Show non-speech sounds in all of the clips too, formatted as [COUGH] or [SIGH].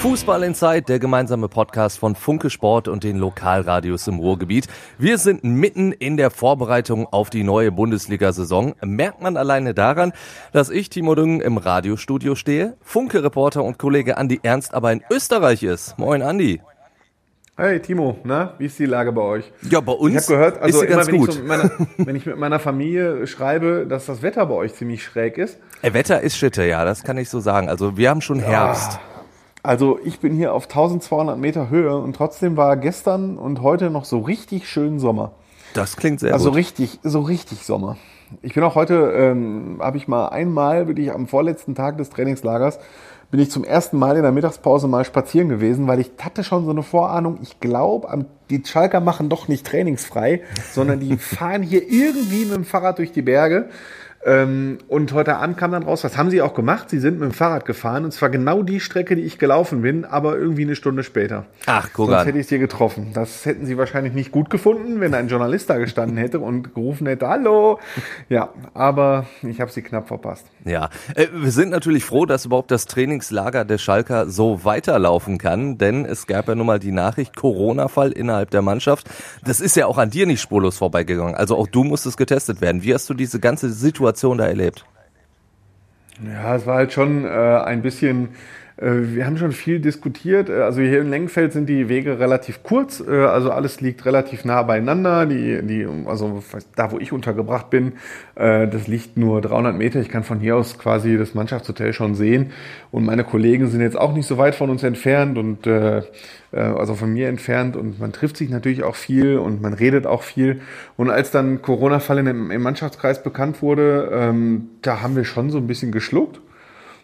Fußball Inside, der gemeinsame Podcast von Funke Sport und den Lokalradios im Ruhrgebiet. Wir sind mitten in der Vorbereitung auf die neue Bundesliga-Saison. Merkt man alleine daran, dass ich, Timo Düngen, im Radiostudio stehe, Funke-Reporter und Kollege Andi Ernst aber in Österreich ist. Moin, Andi. Hey Timo, na, wie ist die Lage bei euch? Ja, bei uns ich habe gehört, also ist sie immer, ganz wenn, gut. Ich so mit meiner, [LAUGHS] wenn ich mit meiner Familie schreibe, dass das Wetter bei euch ziemlich schräg ist. Äh, Wetter ist Schitte, ja, das kann ich so sagen. Also wir haben schon Herbst. Also ich bin hier auf 1200 Meter Höhe und trotzdem war gestern und heute noch so richtig schön Sommer. Das klingt sehr Also gut. richtig, so richtig Sommer. Ich bin auch heute, ähm, habe ich mal einmal, wirklich am vorletzten Tag des Trainingslagers, bin ich zum ersten Mal in der Mittagspause mal spazieren gewesen, weil ich hatte schon so eine Vorahnung, ich glaube, die Schalker machen doch nicht trainingsfrei, sondern die [LAUGHS] fahren hier irgendwie mit dem Fahrrad durch die Berge. Ähm, und heute Abend kam dann raus, was haben sie auch gemacht? Sie sind mit dem Fahrrad gefahren und zwar genau die Strecke, die ich gelaufen bin, aber irgendwie eine Stunde später. Ach, guck Sonst an. hätte ich sie getroffen. Das hätten sie wahrscheinlich nicht gut gefunden, wenn ein Journalist da gestanden hätte und gerufen hätte, hallo. Ja, aber ich habe sie knapp verpasst. Ja, äh, wir sind natürlich froh, dass überhaupt das Trainingslager der Schalker so weiterlaufen kann, denn es gab ja nun mal die Nachricht Corona-Fall innerhalb der Mannschaft. Das ist ja auch an dir nicht spurlos vorbeigegangen. Also auch du musstest getestet werden. Wie hast du diese ganze Situation da erlebt? Ja, es war halt schon äh, ein bisschen, wir haben schon viel diskutiert. Äh, Also hier in Lengenfeld sind die Wege relativ kurz, äh, also alles liegt relativ nah beieinander. Die, die, also da, wo ich untergebracht bin, äh, das liegt nur 300 Meter. Ich kann von hier aus quasi das Mannschaftshotel schon sehen. Und meine Kollegen sind jetzt auch nicht so weit von uns entfernt und äh, äh, also von mir entfernt und man trifft sich natürlich auch viel und man redet auch viel. Und als dann Corona-Fall im, im Mannschaftskreis bekannt wurde, ähm, da haben wir schon so ein bisschen geschluckt.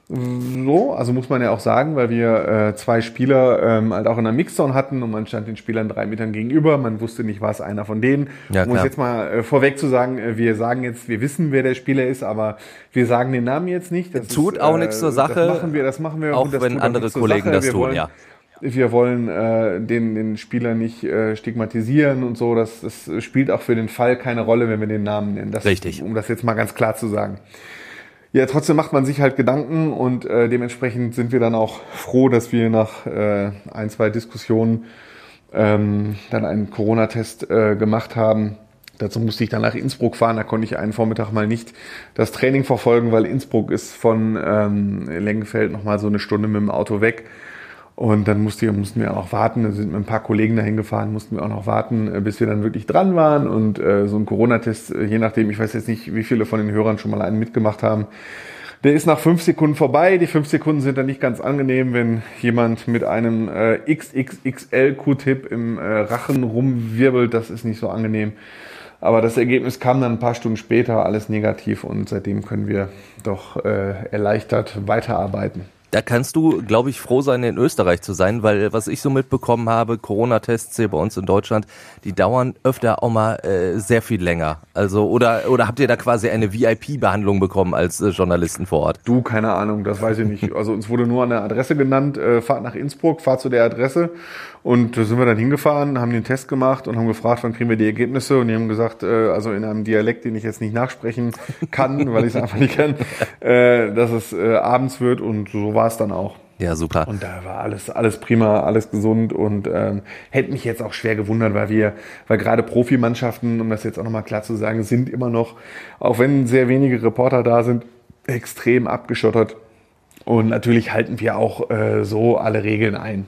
So, also muss man ja auch sagen, weil wir äh, zwei Spieler ähm, halt auch in der Mixzone hatten und man stand den Spielern drei Metern gegenüber. Man wusste nicht, war es einer von denen. Ja, um es klar. jetzt mal äh, vorweg zu sagen, äh, wir sagen jetzt, wir wissen, wer der Spieler ist, aber wir sagen den Namen jetzt nicht. Das Tut ist, auch nichts zur Sache, Das machen wir, das machen wir. auch wenn andere zur Kollegen das wir tun, wollen, ja. Wir wollen äh, den, den Spieler nicht äh, stigmatisieren und so. Das, das spielt auch für den Fall keine Rolle, wenn wir den Namen nennen. Das, Richtig. Um das jetzt mal ganz klar zu sagen. Ja, trotzdem macht man sich halt Gedanken und äh, dementsprechend sind wir dann auch froh, dass wir nach äh, ein, zwei Diskussionen ähm, dann einen Corona-Test äh, gemacht haben. Dazu musste ich dann nach Innsbruck fahren. Da konnte ich einen Vormittag mal nicht das Training verfolgen, weil Innsbruck ist von ähm, Lengenfeld noch mal so eine Stunde mit dem Auto weg. Und dann musste, mussten wir auch warten. Da sind mit ein paar Kollegen dahin gefahren, mussten wir auch noch warten, äh, bis wir dann wirklich dran waren. Und äh, so ein Corona-Test, äh, je nachdem, ich weiß jetzt nicht, wie viele von den Hörern schon mal einen mitgemacht haben, der ist nach fünf Sekunden vorbei. Die fünf Sekunden sind dann nicht ganz angenehm, wenn jemand mit einem äh, XXXL-Q-Tip im äh, Rachen rumwirbelt. Das ist nicht so angenehm. Aber das Ergebnis kam dann ein paar Stunden später, alles negativ und seitdem können wir doch äh, erleichtert weiterarbeiten. Da kannst du, glaube ich, froh sein, in Österreich zu sein, weil was ich so mitbekommen habe, Corona-Tests hier bei uns in Deutschland, die dauern öfter auch mal äh, sehr viel länger. Also oder oder habt ihr da quasi eine VIP-Behandlung bekommen als äh, Journalisten vor Ort? Du, keine Ahnung, das weiß ich nicht. [LAUGHS] Also uns wurde nur eine Adresse genannt, äh, fahrt nach Innsbruck, fahrt zu der Adresse und da sind wir dann hingefahren, haben den Test gemacht und haben gefragt, wann kriegen wir die Ergebnisse und die haben gesagt, äh, also in einem Dialekt, den ich jetzt nicht nachsprechen kann, weil ich es einfach nicht kann, [LAUGHS] äh, dass es äh, abends wird und so war es dann auch. Ja, super. Und da war alles, alles prima, alles gesund und ähm, hätte mich jetzt auch schwer gewundert, weil wir, weil gerade Profimannschaften, um das jetzt auch nochmal klar zu sagen, sind immer noch, auch wenn sehr wenige Reporter da sind, extrem abgeschottert. Und natürlich halten wir auch äh, so alle Regeln ein.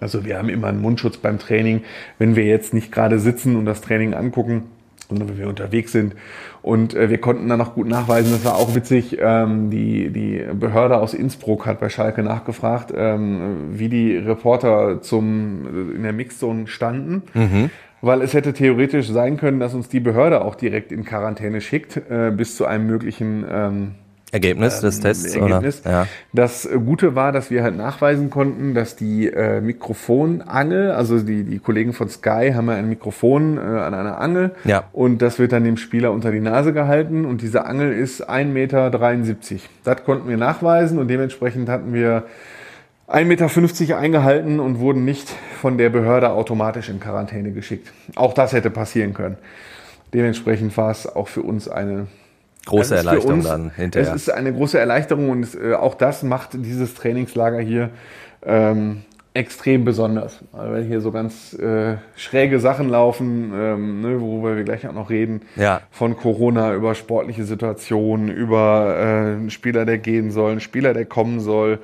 Also wir haben immer einen Mundschutz beim Training, wenn wir jetzt nicht gerade sitzen und das Training angucken, sondern wenn wir unterwegs sind. Und äh, wir konnten dann noch gut nachweisen, das war auch witzig, ähm, die, die Behörde aus Innsbruck hat bei Schalke nachgefragt, ähm, wie die Reporter zum, in der Mixzone standen. Weil es hätte theoretisch sein können, dass uns die Behörde auch direkt in Quarantäne schickt, äh, bis zu einem möglichen ähm, Ergebnis des ähm, Tests, Ergebnis. oder? Ja. Das Gute war, dass wir halt nachweisen konnten, dass die äh, Mikrofonangel, also die, die Kollegen von Sky haben ja ein Mikrofon äh, an einer Angel Ja. und das wird dann dem Spieler unter die Nase gehalten und diese Angel ist 1,73 Meter. Das konnten wir nachweisen und dementsprechend hatten wir 1,50 Meter eingehalten und wurden nicht von der Behörde automatisch in Quarantäne geschickt. Auch das hätte passieren können. Dementsprechend war es auch für uns eine Große für Erleichterung uns- dann hinterher. Es ist eine große Erleichterung und es, äh, auch das macht dieses Trainingslager hier ähm, extrem besonders. Also weil hier so ganz äh, schräge Sachen laufen, ähm, ne, worüber wir gleich auch noch reden. Ja. Von Corona über sportliche Situationen, über äh, einen Spieler, der gehen soll, einen Spieler, der kommen soll,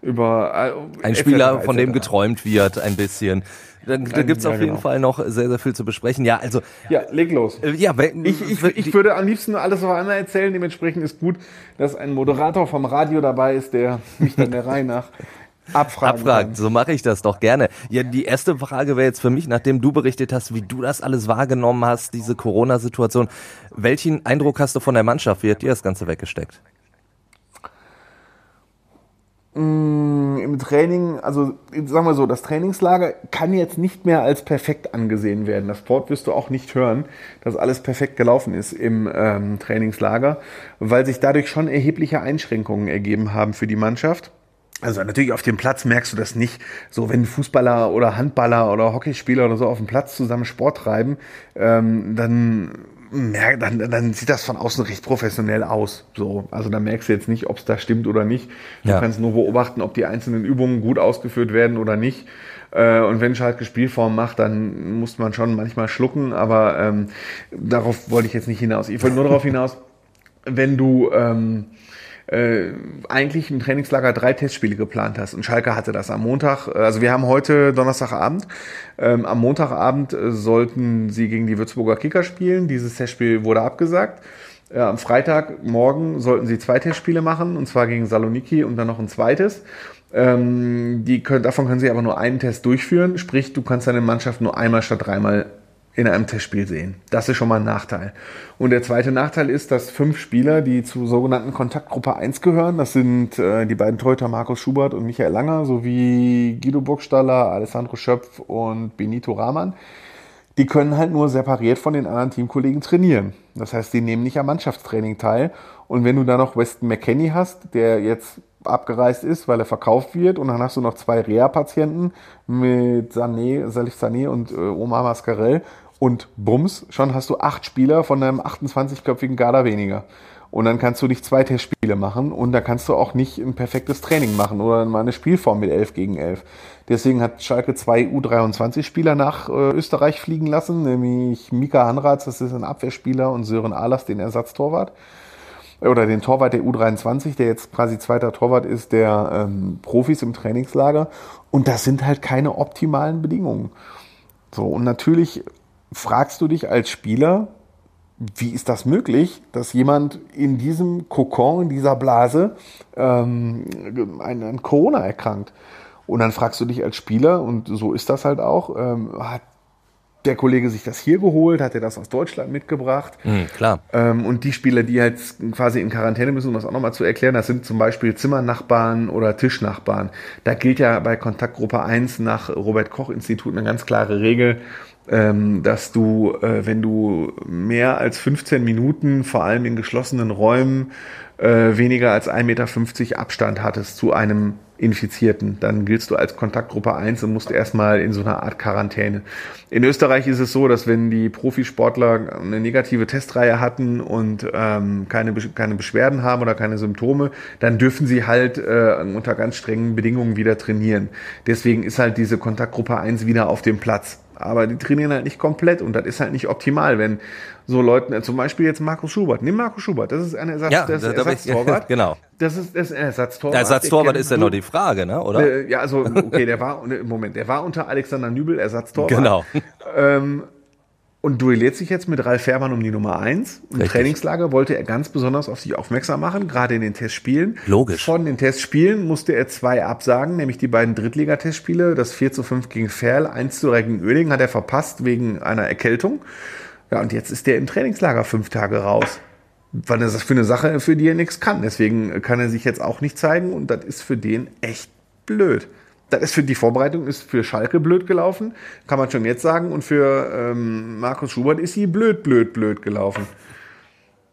über äh, Ein etc., Spieler, von dem etc. geträumt wird, ein bisschen. Da, da gibt's ja, auf jeden genau. Fall noch sehr, sehr viel zu besprechen. Ja, also, Ja, leg los. äh, ja, Ich, ich, ich würde am liebsten alles auf einmal erzählen. Dementsprechend ist gut, dass ein Moderator vom Radio dabei ist, der mich dann der Reihe nach [LAUGHS] abfragen abfragt. kann. So mache ich das doch gerne. Ja, die erste Frage wäre jetzt für mich, nachdem du berichtet hast, wie du das alles wahrgenommen hast, diese Corona-Situation. Welchen Eindruck hast du von der Mannschaft? Wie hat dir das Ganze weggesteckt? Im Training, also sagen wir so, das Trainingslager kann jetzt nicht mehr als perfekt angesehen werden. Das Wort wirst du auch nicht hören, dass alles perfekt gelaufen ist im ähm, Trainingslager, weil sich dadurch schon erhebliche Einschränkungen ergeben haben für die Mannschaft. Also natürlich auf dem Platz merkst du das nicht. So wenn Fußballer oder Handballer oder Hockeyspieler oder so auf dem Platz zusammen Sport treiben, ähm, dann merk, dann, dann sieht das von außen recht professionell aus. So, also da merkst du jetzt nicht, ob es da stimmt oder nicht. Du Ja. kannst nur beobachten, ob die einzelnen Übungen gut ausgeführt werden oder nicht. Äh, Und wenn Schalke Spielform macht, dann muss man schon manchmal schlucken, aber ähm, darauf wollte ich jetzt nicht hinaus. Ich wollte nur darauf hinaus, wenn du ähm, äh, eigentlich im Trainingslager drei Testspiele geplant hast und Schalke hatte das am Montag, äh, also wir haben heute Donnerstagabend, ähm, am Montagabend äh, sollten sie gegen die Würzburger Kicker spielen, dieses Testspiel wurde abgesagt. Äh, am Freitagmorgen sollten sie zwei Testspiele machen, und zwar gegen Saloniki und dann noch ein zweites. Ähm, die können, davon können sie aber nur einen Test durchführen, sprich, du kannst deine Mannschaft nur einmal statt dreimal in einem Testspiel sehen. Das ist schon mal ein Nachteil. Und der zweite Nachteil ist, dass fünf Spieler, die zur sogenannten Kontaktgruppe 1 gehören, das sind äh, die beiden Torhüter Markus Schubert und Michael Langer, sowie Guido Burgstaller, Alessandro Schöpf und Benito Rahman, die können halt nur separiert von den anderen Teamkollegen trainieren. Das heißt, die nehmen nicht am Mannschaftstraining teil. Und wenn du da noch Weston McKenney hast, der jetzt abgereist ist, weil er verkauft wird, und dann hast du noch zwei Reha-Patienten mit Sané, Salif Sané und äh, Omar Mascarell und Bums, schon hast du acht Spieler von einem 28-köpfigen Kader weniger. Und dann kannst du nicht zwei Testspiele machen und da kannst du auch nicht ein perfektes Training machen oder mal eine Spielform mit 11 gegen 11. Deswegen hat Schalke zwei U23-Spieler nach äh, Österreich fliegen lassen, nämlich Mika Hanratz, das ist ein Abwehrspieler, und Sören Ahlers, den Ersatztorwart. Oder den Torwart der U23, der jetzt quasi zweiter Torwart ist, der ähm, Profis im Trainingslager. Und das sind halt keine optimalen Bedingungen. So, und natürlich fragst du dich als Spieler, wie ist das möglich, dass jemand in diesem Kokon, in dieser Blase, ähm, an, an Corona erkrankt? Und dann fragst du dich als Spieler, und so ist das halt auch, ähm, hat der Kollege sich das hier geholt, hat er das aus Deutschland mitgebracht? Hm, klar. Ähm, und die Spieler, die jetzt quasi in Quarantäne müssen, um das auch nochmal zu erklären, das sind zum Beispiel Zimmernachbarn oder Tischnachbarn. Da gilt ja bei Kontaktgruppe 1 nach Robert-Koch-Institut eine ganz klare Regel, dass du, äh, wenn du mehr als 15 Minuten, vor allem in geschlossenen Räumen, äh, weniger als 1,50 Meter Abstand hattest zu einem Infizierten, dann giltst du als Kontaktgruppe 1 und musst erstmal in so einer Art Quarantäne. In Österreich ist es so, dass wenn die Profisportler eine negative Testreihe hatten und ähm, keine, keine Beschwerden haben oder keine Symptome, dann dürfen sie halt äh, unter ganz strengen Bedingungen wieder trainieren. Deswegen ist halt diese Kontaktgruppe 1 wieder auf dem Platz. Aber die trainieren halt nicht komplett und das ist halt nicht optimal, wenn so Leuten, äh, zum Beispiel jetzt Markus Schubert, nimm Markus Schubert, das ist ein Ersatz, Ja, das ist da- da bin ich- Ersatztorwart. [LAUGHS] genau. Das ist, das ist ein Ersatztorwart. Der Ersatztorwart ist ja du- die Frage, ne? oder? äh, ja, also, okay, der war, [LAUGHS] Moment, der war unter Alexander Nübel Ersatztorwart. Genau. Ähm, und duelliert sich jetzt mit Ralf Fährmann um die Nummer eins. Im Richtig. Trainingslager wollte er ganz besonders auf sich aufmerksam machen, gerade in den Testspielen. Logisch. Von den Testspielen musste er zwei absagen, nämlich die beiden Drittligatestspiele, das 4 zu 5 gegen Ferl, 1 zu 3 gegen Oerding hat er verpasst wegen einer Erkältung. Ja, und jetzt ist der im Trainingslager fünf Tage raus. weil das für eine Sache, für die er nichts kann. Deswegen kann er sich jetzt auch nicht zeigen und das ist für den echt blöd. Das ist für die Vorbereitung ist für Schalke blöd gelaufen, kann man schon jetzt sagen. Und für ähm, Markus Schubert ist sie blöd, blöd, blöd gelaufen.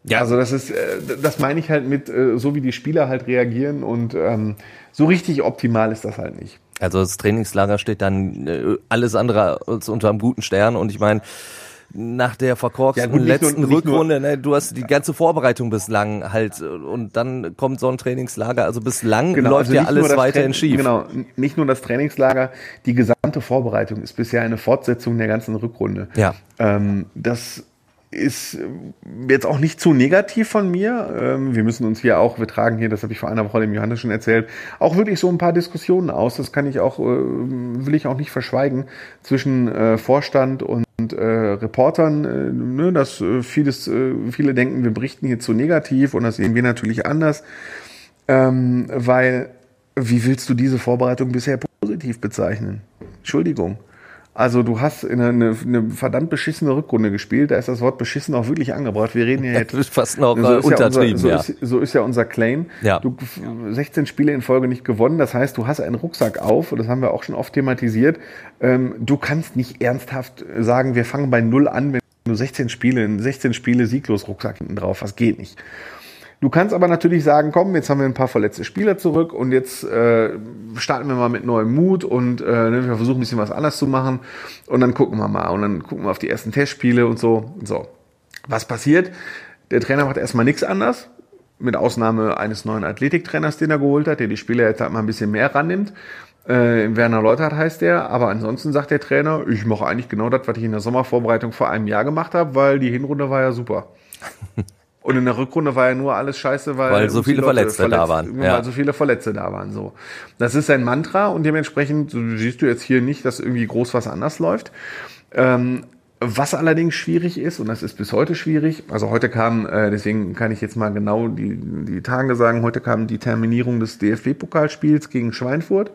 Ja, also das ist, äh, das meine ich halt mit, äh, so wie die Spieler halt reagieren und ähm, so richtig optimal ist das halt nicht. Also das Trainingslager steht dann äh, alles andere als unter einem guten Stern und ich meine, nach der verkorksten ja, gut, letzten nur, Rückrunde, ne, du hast die ganze Vorbereitung bislang halt und dann kommt so ein Trainingslager, also bislang genau, läuft also ja alles weiterhin schief. Genau, nicht nur das Trainingslager, die gesamte Vorbereitung ist bisher eine Fortsetzung der ganzen Rückrunde. Ja. Ähm, das ist jetzt auch nicht zu negativ von mir. Ähm, wir müssen uns hier auch, wir tragen hier, das habe ich vor einer Woche dem Johannes schon erzählt, auch wirklich so ein paar Diskussionen aus. Das kann ich auch, äh, will ich auch nicht verschweigen, zwischen äh, Vorstand und äh, Reportern, ne, dass vieles, viele denken, wir berichten hier zu negativ und das sehen wir natürlich anders, ähm, weil wie willst du diese Vorbereitung bisher positiv bezeichnen? Entschuldigung. Also du hast eine, eine, eine verdammt beschissene Rückrunde gespielt, da ist das Wort beschissen auch wirklich angebracht. Wir reden ja [LAUGHS] jetzt. Das ist fast noch so ist untertrieben, ja, unser, so, Ist, so ist ja unser Claim. Ja. Du 16 Spiele in Folge nicht gewonnen, das heißt, du hast einen Rucksack auf, und das haben wir auch schon oft thematisiert. Ähm, du kannst nicht ernsthaft sagen, wir fangen bei null an, wenn du 16 Spiele, 16 Spiele sieglos Rucksack hinten drauf hast. Geht nicht. Du kannst aber natürlich sagen, komm, jetzt haben wir ein paar verletzte Spieler zurück und jetzt äh, starten wir mal mit neuem Mut und äh, ne, wir versuchen ein bisschen was anders zu machen und dann gucken wir mal und dann gucken wir auf die ersten Testspiele und so. So, was passiert? Der Trainer macht erstmal nichts anders, mit Ausnahme eines neuen Athletiktrainers, den er geholt hat, der die Spieler jetzt halt mal ein bisschen mehr rannimmt. Äh, Werner Leutert heißt der, aber ansonsten sagt der Trainer, ich mache eigentlich genau das, was ich in der Sommervorbereitung vor einem Jahr gemacht habe, weil die Hinrunde war ja super. [LAUGHS] Und in der Rückrunde war ja nur alles scheiße, weil, weil so viele Verletzte verletzt, da waren. Ja. Weil so viele Verletzte da waren. So, das ist ein Mantra und dementsprechend siehst du jetzt hier nicht, dass irgendwie groß was anders läuft. Ähm, was allerdings schwierig ist, und das ist bis heute schwierig, also heute kam, äh, deswegen kann ich jetzt mal genau die, die Tage sagen, heute kam die Terminierung des DFB-Pokalspiels gegen Schweinfurt.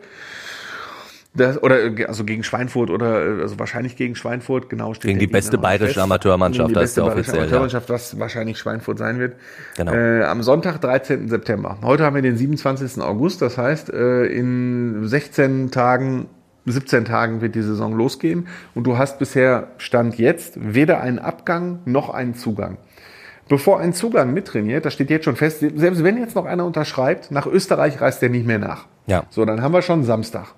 Das, oder also gegen Schweinfurt oder also wahrscheinlich gegen Schweinfurt, genau steht Gegen die beste bayerische Amateurmannschaft, das ist ja offiziell. Amateurmannschaft, ja. was wahrscheinlich Schweinfurt sein wird. Genau. Äh, am Sonntag, 13. September. Heute haben wir den 27. August, das heißt, äh, in 16 Tagen 17 Tagen wird die Saison losgehen und du hast bisher Stand jetzt weder einen Abgang noch einen Zugang. Bevor ein Zugang mittrainiert, das steht jetzt schon fest, selbst wenn jetzt noch einer unterschreibt, nach Österreich reist der nicht mehr nach. Ja. So, dann haben wir schon Samstag.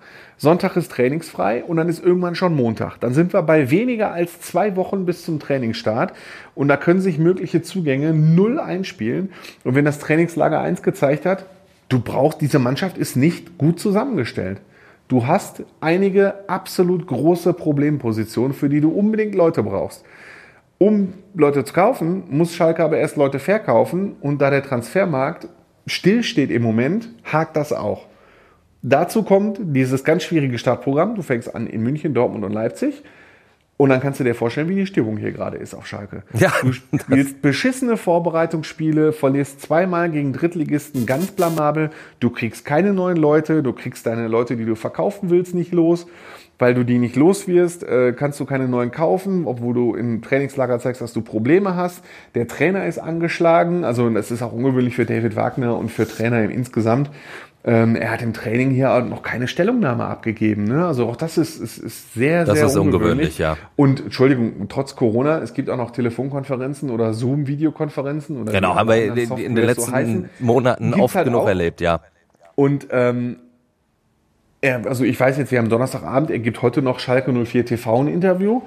Sonntag ist trainingsfrei und dann ist irgendwann schon Montag. Dann sind wir bei weniger als zwei Wochen bis zum Trainingsstart und da können sich mögliche Zugänge null einspielen. Und wenn das Trainingslager eins gezeigt hat, du brauchst, diese Mannschaft ist nicht gut zusammengestellt. Du hast einige absolut große Problempositionen, für die du unbedingt Leute brauchst. Um Leute zu kaufen, muss Schalke aber erst Leute verkaufen und da der Transfermarkt stillsteht im Moment, hakt das auch. Dazu kommt dieses ganz schwierige Startprogramm. Du fängst an in München, Dortmund und Leipzig. Und dann kannst du dir vorstellen, wie die Stimmung hier gerade ist auf Schalke. Ja, du spielst beschissene Vorbereitungsspiele, verlierst zweimal gegen Drittligisten ganz blamabel. Du kriegst keine neuen Leute, du kriegst deine Leute, die du verkaufen willst, nicht los. Weil du die nicht los wirst, äh, kannst du keine neuen kaufen, obwohl du im Trainingslager zeigst, dass du Probleme hast. Der Trainer ist angeschlagen, also das ist auch ungewöhnlich für David Wagner und für Trainer im insgesamt. Ähm, er hat im Training hier noch keine Stellungnahme abgegeben. Ne? Also auch das ist, ist, ist sehr, das sehr ist ungewöhnlich. ja. Und Entschuldigung, trotz Corona, es gibt auch noch Telefonkonferenzen oder Zoom-Videokonferenzen. Genau, haben wir in, in den letzten so Monaten oft halt genug auch. erlebt, ja. Und ähm, er, also ich weiß jetzt, wir haben Donnerstagabend, er gibt heute noch Schalke 04 TV ein Interview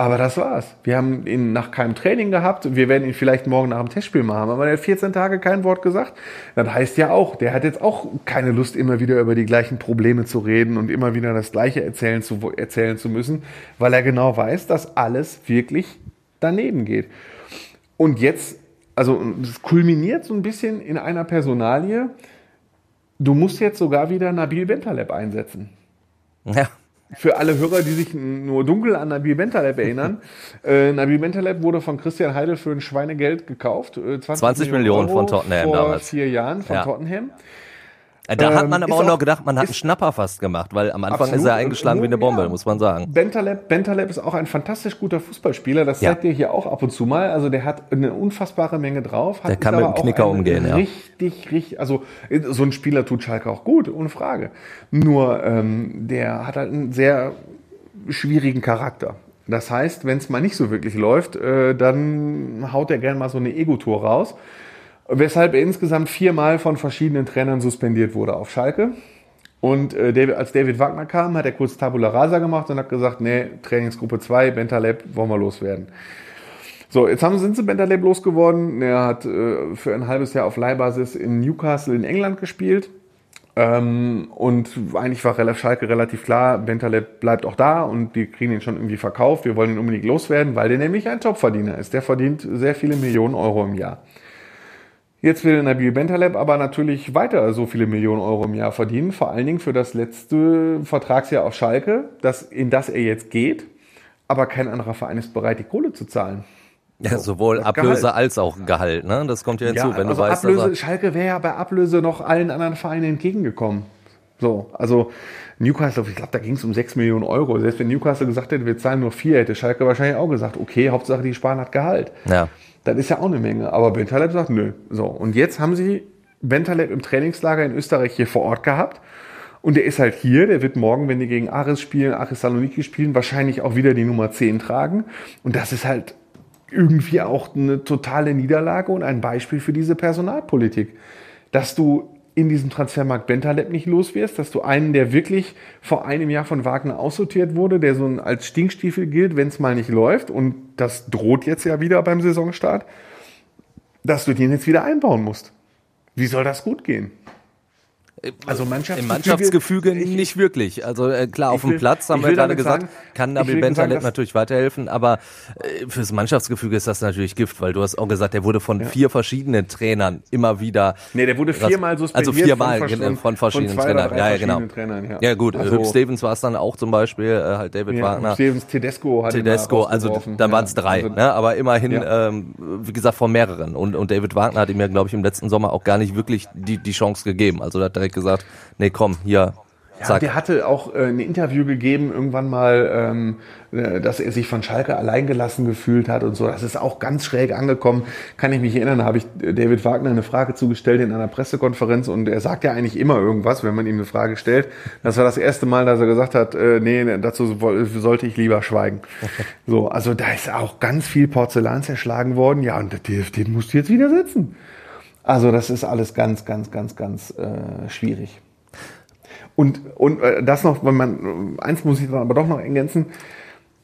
aber das war's. Wir haben ihn nach keinem Training gehabt. Wir werden ihn vielleicht morgen nach dem Testspiel machen. Aber er hat 14 Tage kein Wort gesagt. Das heißt ja auch, der hat jetzt auch keine Lust, immer wieder über die gleichen Probleme zu reden und immer wieder das Gleiche erzählen zu, erzählen zu müssen, weil er genau weiß, dass alles wirklich daneben geht. Und jetzt, also es kulminiert so ein bisschen in einer Personalie. Du musst jetzt sogar wieder Nabil Bentaleb einsetzen. Ja für alle Hörer, die sich nur dunkel an Nabil Bentaleb erinnern, [LAUGHS] äh, Nabil Bentaleb wurde von Christian Heidel für ein Schweinegeld gekauft. Äh, 20, 20 Millionen, Millionen von Tottenham vor damals. vier Jahren von ja. Tottenham. Da hat man ähm, aber auch, auch noch gedacht, man hat einen Schnapper fast gemacht, weil am Anfang absolut. ist er eingeschlagen wie eine Bombe, ja. muss man sagen. Bentaleb, Bentaleb ist auch ein fantastisch guter Fußballspieler, das zeigt ja. dir hier auch ab und zu mal. Also der hat eine unfassbare Menge drauf. der kann mit dem Knicker umgehen, ja. Richtig, richtig, also so ein Spieler tut Schalke auch gut, ohne Frage. Nur ähm, der hat halt einen sehr schwierigen Charakter. Das heißt, wenn es mal nicht so wirklich läuft, äh, dann haut er gerne mal so eine Ego-Tour raus. Weshalb er insgesamt viermal von verschiedenen Trainern suspendiert wurde auf Schalke. Und äh, David, als David Wagner kam, hat er kurz Tabula Rasa gemacht und hat gesagt, nee, Trainingsgruppe 2, Bentaleb, wollen wir loswerden. So, jetzt haben, sind sie Bentaleb losgeworden. Er hat äh, für ein halbes Jahr auf Leihbasis in Newcastle in England gespielt. Ähm, und eigentlich war Schalke relativ klar, Bentaleb bleibt auch da und die kriegen ihn schon irgendwie verkauft. Wir wollen ihn unbedingt loswerden, weil der nämlich ein Topverdiener ist. Der verdient sehr viele Millionen Euro im Jahr. Jetzt will Nabil Bentaleb aber natürlich weiter so viele Millionen Euro im Jahr verdienen, vor allen Dingen für das letzte Vertragsjahr auf Schalke, das, in das er jetzt geht. Aber kein anderer Verein ist bereit, die Kohle zu zahlen. Ja, so, sowohl Ablöse Gehalt. als auch Gehalt, ne? Das kommt ja hinzu, ja, wenn also du weißt, Ablöse, Schalke wäre ja bei Ablöse noch allen anderen Vereinen entgegengekommen. So, also Newcastle, ich glaube, da ging es um 6 Millionen Euro. Selbst wenn Newcastle gesagt hätte, wir zahlen nur 4, hätte Schalke wahrscheinlich auch gesagt, okay, Hauptsache die sparen hat Gehalt. Ja. Das ist ja auch eine Menge. Aber Bentaleb sagt, nö. So, und jetzt haben sie Bentaleb im Trainingslager in Österreich hier vor Ort gehabt. Und der ist halt hier, der wird morgen, wenn die gegen Aris spielen, Aris Saloniki spielen, wahrscheinlich auch wieder die Nummer 10 tragen. Und das ist halt irgendwie auch eine totale Niederlage und ein Beispiel für diese Personalpolitik. Dass du in diesem Transfermarkt Bentaleb nicht los wirst, dass du einen, der wirklich vor einem Jahr von Wagner aussortiert wurde, der so als Stinkstiefel gilt, wenn es mal nicht läuft, und das droht jetzt ja wieder beim Saisonstart, dass du den jetzt wieder einbauen musst. Wie soll das gut gehen? Also Mannschaftsgefüge, Im Mannschaftsgefüge ich, nicht wirklich. Also äh, klar, auf dem Platz haben wir gerade gesagt, sagen, kann Nabil Bentaleb natürlich weiterhelfen, aber äh, fürs Mannschaftsgefüge ist das natürlich Gift, weil du hast auch gesagt, der wurde von ja. vier verschiedenen Trainern immer wieder. Nee, der wurde viermal suspendiert. Also viermal von, von, von verschiedenen von Trainern. Ja, ja, genau. Trainern, ja. ja gut, also, Hüb Stevens war es dann auch zum Beispiel, äh, halt David ja, Wagner. Stevens, Tedesco hat Tedesco, also da waren es drei, also, ne? aber immerhin, ähm, wie gesagt, von mehreren. Und, und David Wagner hat ihm ja, glaube ich, im letzten Sommer auch gar nicht wirklich die, die Chance gegeben. Also da hat direkt gesagt, nee, komm, hier, ja, der hatte auch äh, ein Interview gegeben, irgendwann mal, ähm, äh, dass er sich von Schalke alleingelassen gefühlt hat und so. Das ist auch ganz schräg angekommen. Kann ich mich erinnern, da habe ich David Wagner eine Frage zugestellt in einer Pressekonferenz und er sagt ja eigentlich immer irgendwas, wenn man ihm eine Frage stellt. Das war das erste Mal, dass er gesagt hat, äh, nee, dazu sollte ich lieber schweigen. So, also da ist auch ganz viel Porzellan zerschlagen worden. Ja, und den, den musst du jetzt wieder setzen. Also das ist alles ganz, ganz, ganz, ganz äh, schwierig. Und, und äh, das noch, wenn man, eins muss ich dann aber doch noch ergänzen,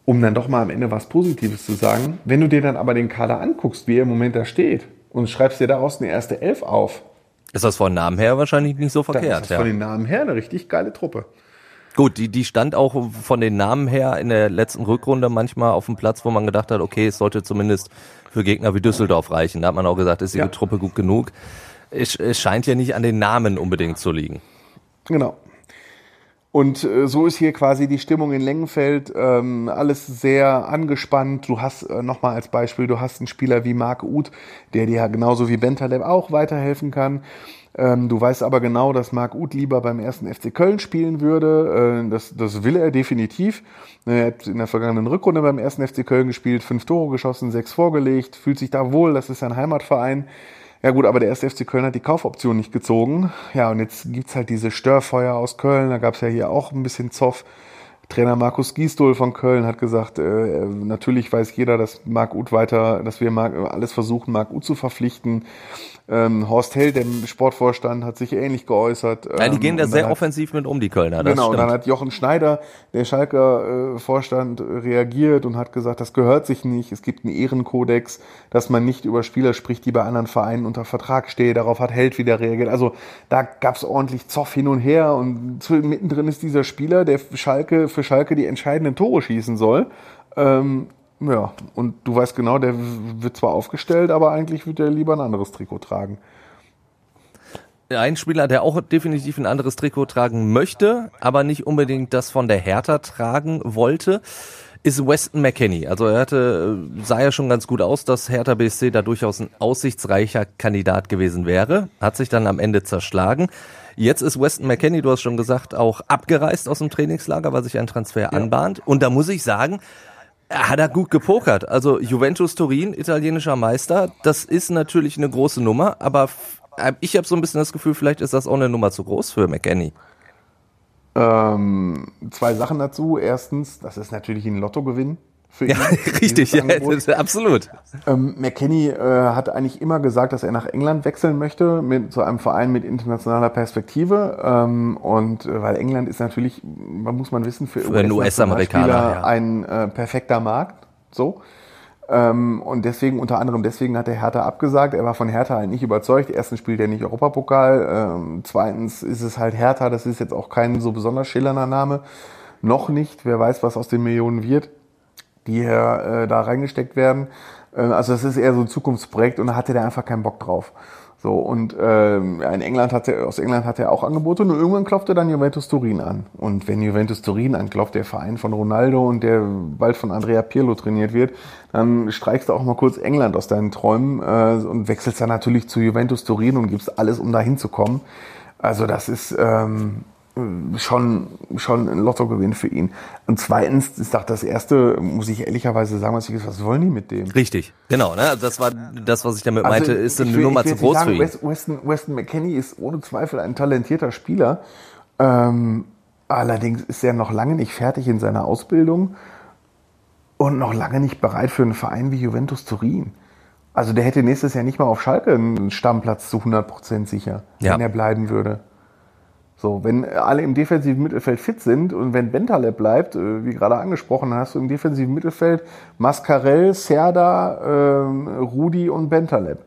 um dann doch mal am Ende was Positives zu sagen. Wenn du dir dann aber den Kader anguckst, wie er im Moment da steht, und schreibst dir daraus eine erste Elf auf. Ist das von Namen her wahrscheinlich nicht so verkehrt. Ist das ja. von den Namen her eine richtig geile Truppe. Gut, die, die stand auch von den Namen her in der letzten Rückrunde manchmal auf dem Platz, wo man gedacht hat, okay, es sollte zumindest für Gegner wie Düsseldorf reichen. Da hat man auch gesagt, ist die ja. Truppe gut genug. Es, es scheint ja nicht an den Namen unbedingt zu liegen. Genau. Und äh, so ist hier quasi die Stimmung in Längenfeld, ähm, alles sehr angespannt. Du hast äh, nochmal als Beispiel, du hast einen Spieler wie Marc Uth, der dir genauso wie Bentaleb auch weiterhelfen kann. Ähm, du weißt aber genau, dass Marc Uth lieber beim ersten FC Köln spielen würde. Äh, das, das will er definitiv. Er hat in der vergangenen Rückrunde beim ersten FC Köln gespielt, fünf Tore geschossen, sechs vorgelegt, fühlt sich da wohl, das ist sein Heimatverein. Ja gut, aber der erste FC Köln hat die Kaufoption nicht gezogen. Ja, und jetzt gibt's halt diese Störfeuer aus Köln. Da gab's ja hier auch ein bisschen Zoff. Trainer Markus Giestol von Köln hat gesagt, äh, natürlich weiß jeder, dass Marc Uth weiter, dass wir Marc, alles versuchen, Marc Uth zu verpflichten. Ähm, Horst Held, der Sportvorstand, hat sich ähnlich geäußert. Ja, die gehen da sehr hat, offensiv mit um, die Kölner. Das genau, stimmt. dann hat Jochen Schneider, der Schalker äh, Vorstand, reagiert und hat gesagt, das gehört sich nicht. Es gibt einen Ehrenkodex, dass man nicht über Spieler spricht, die bei anderen Vereinen unter Vertrag stehen. Darauf hat Held wieder reagiert. Also da gab's ordentlich Zoff hin und her und zu, mittendrin ist dieser Spieler, der Schalke für Schalke die entscheidenden Tore schießen soll. Ähm, ja, und du weißt genau, der wird zwar aufgestellt, aber eigentlich wird er lieber ein anderes Trikot tragen. Ein Spieler, der auch definitiv ein anderes Trikot tragen möchte, aber nicht unbedingt das von der Hertha tragen wollte, ist Weston McKenney. Also er hatte, sah ja schon ganz gut aus, dass Hertha BSC da durchaus ein aussichtsreicher Kandidat gewesen wäre, hat sich dann am Ende zerschlagen. Jetzt ist Weston McKenney, du hast schon gesagt, auch abgereist aus dem Trainingslager, weil sich ein Transfer ja. anbahnt. Und da muss ich sagen, hat er gut gepokert. Also Juventus Turin, italienischer Meister, das ist natürlich eine große Nummer, aber äh, ich habe so ein bisschen das Gefühl, vielleicht ist das auch eine Nummer zu groß für McKenny. Ähm, zwei Sachen dazu. Erstens, das ist natürlich ein Lottogewinn für ihn. [LAUGHS] Ja, richtig, ja, absolut. Ähm, McKenny äh, hat eigentlich immer gesagt, dass er nach England wechseln möchte, mit, zu einem Verein mit internationaler Perspektive. Ähm, und äh, weil England ist natürlich, man muss man wissen, für, für US-Amerikaner US ja. ein äh, perfekter Markt. So. Ähm, und deswegen, unter anderem deswegen hat er Hertha abgesagt. Er war von Hertha halt nicht überzeugt. Erstens spielt er nicht Europapokal. Ähm, zweitens ist es halt Hertha. Das ist jetzt auch kein so besonders schillernder Name. Noch nicht. Wer weiß, was aus den Millionen wird die hier äh, da reingesteckt werden. Äh, also das ist eher so ein Zukunftsprojekt und da hatte der einfach keinen Bock drauf. So, und äh, in England hat er, aus England hat er auch Angebote und irgendwann klopfte dann Juventus Turin an. Und wenn Juventus Turin anklopft, der Verein von Ronaldo und der bald von Andrea Pirlo trainiert wird, dann streichst du auch mal kurz England aus deinen Träumen äh, und wechselst dann natürlich zu Juventus Turin und gibst alles, um da hinzukommen. Also das ist, ähm, schon, schon ein Lottogewinn für ihn. Und zweitens ist auch das erste, muss ich ehrlicherweise sagen, was ich gesagt, was wollen die mit dem? Richtig, genau. Ne? Das war das, was ich damit also meinte, ist eine will, Nummer zu groß sagen, für ihn. Weston, Weston McKenney ist ohne Zweifel ein talentierter Spieler. Ähm, allerdings ist er noch lange nicht fertig in seiner Ausbildung und noch lange nicht bereit für einen Verein wie Juventus Turin. Also der hätte nächstes Jahr nicht mal auf Schalke einen Stammplatz zu 100 Prozent sicher, ja. wenn er bleiben würde. So, wenn alle im defensiven Mittelfeld fit sind und wenn Bentaleb bleibt, äh, wie gerade angesprochen, hast du im defensiven Mittelfeld Mascarell, Serda, äh, Rudi und Bentaleb.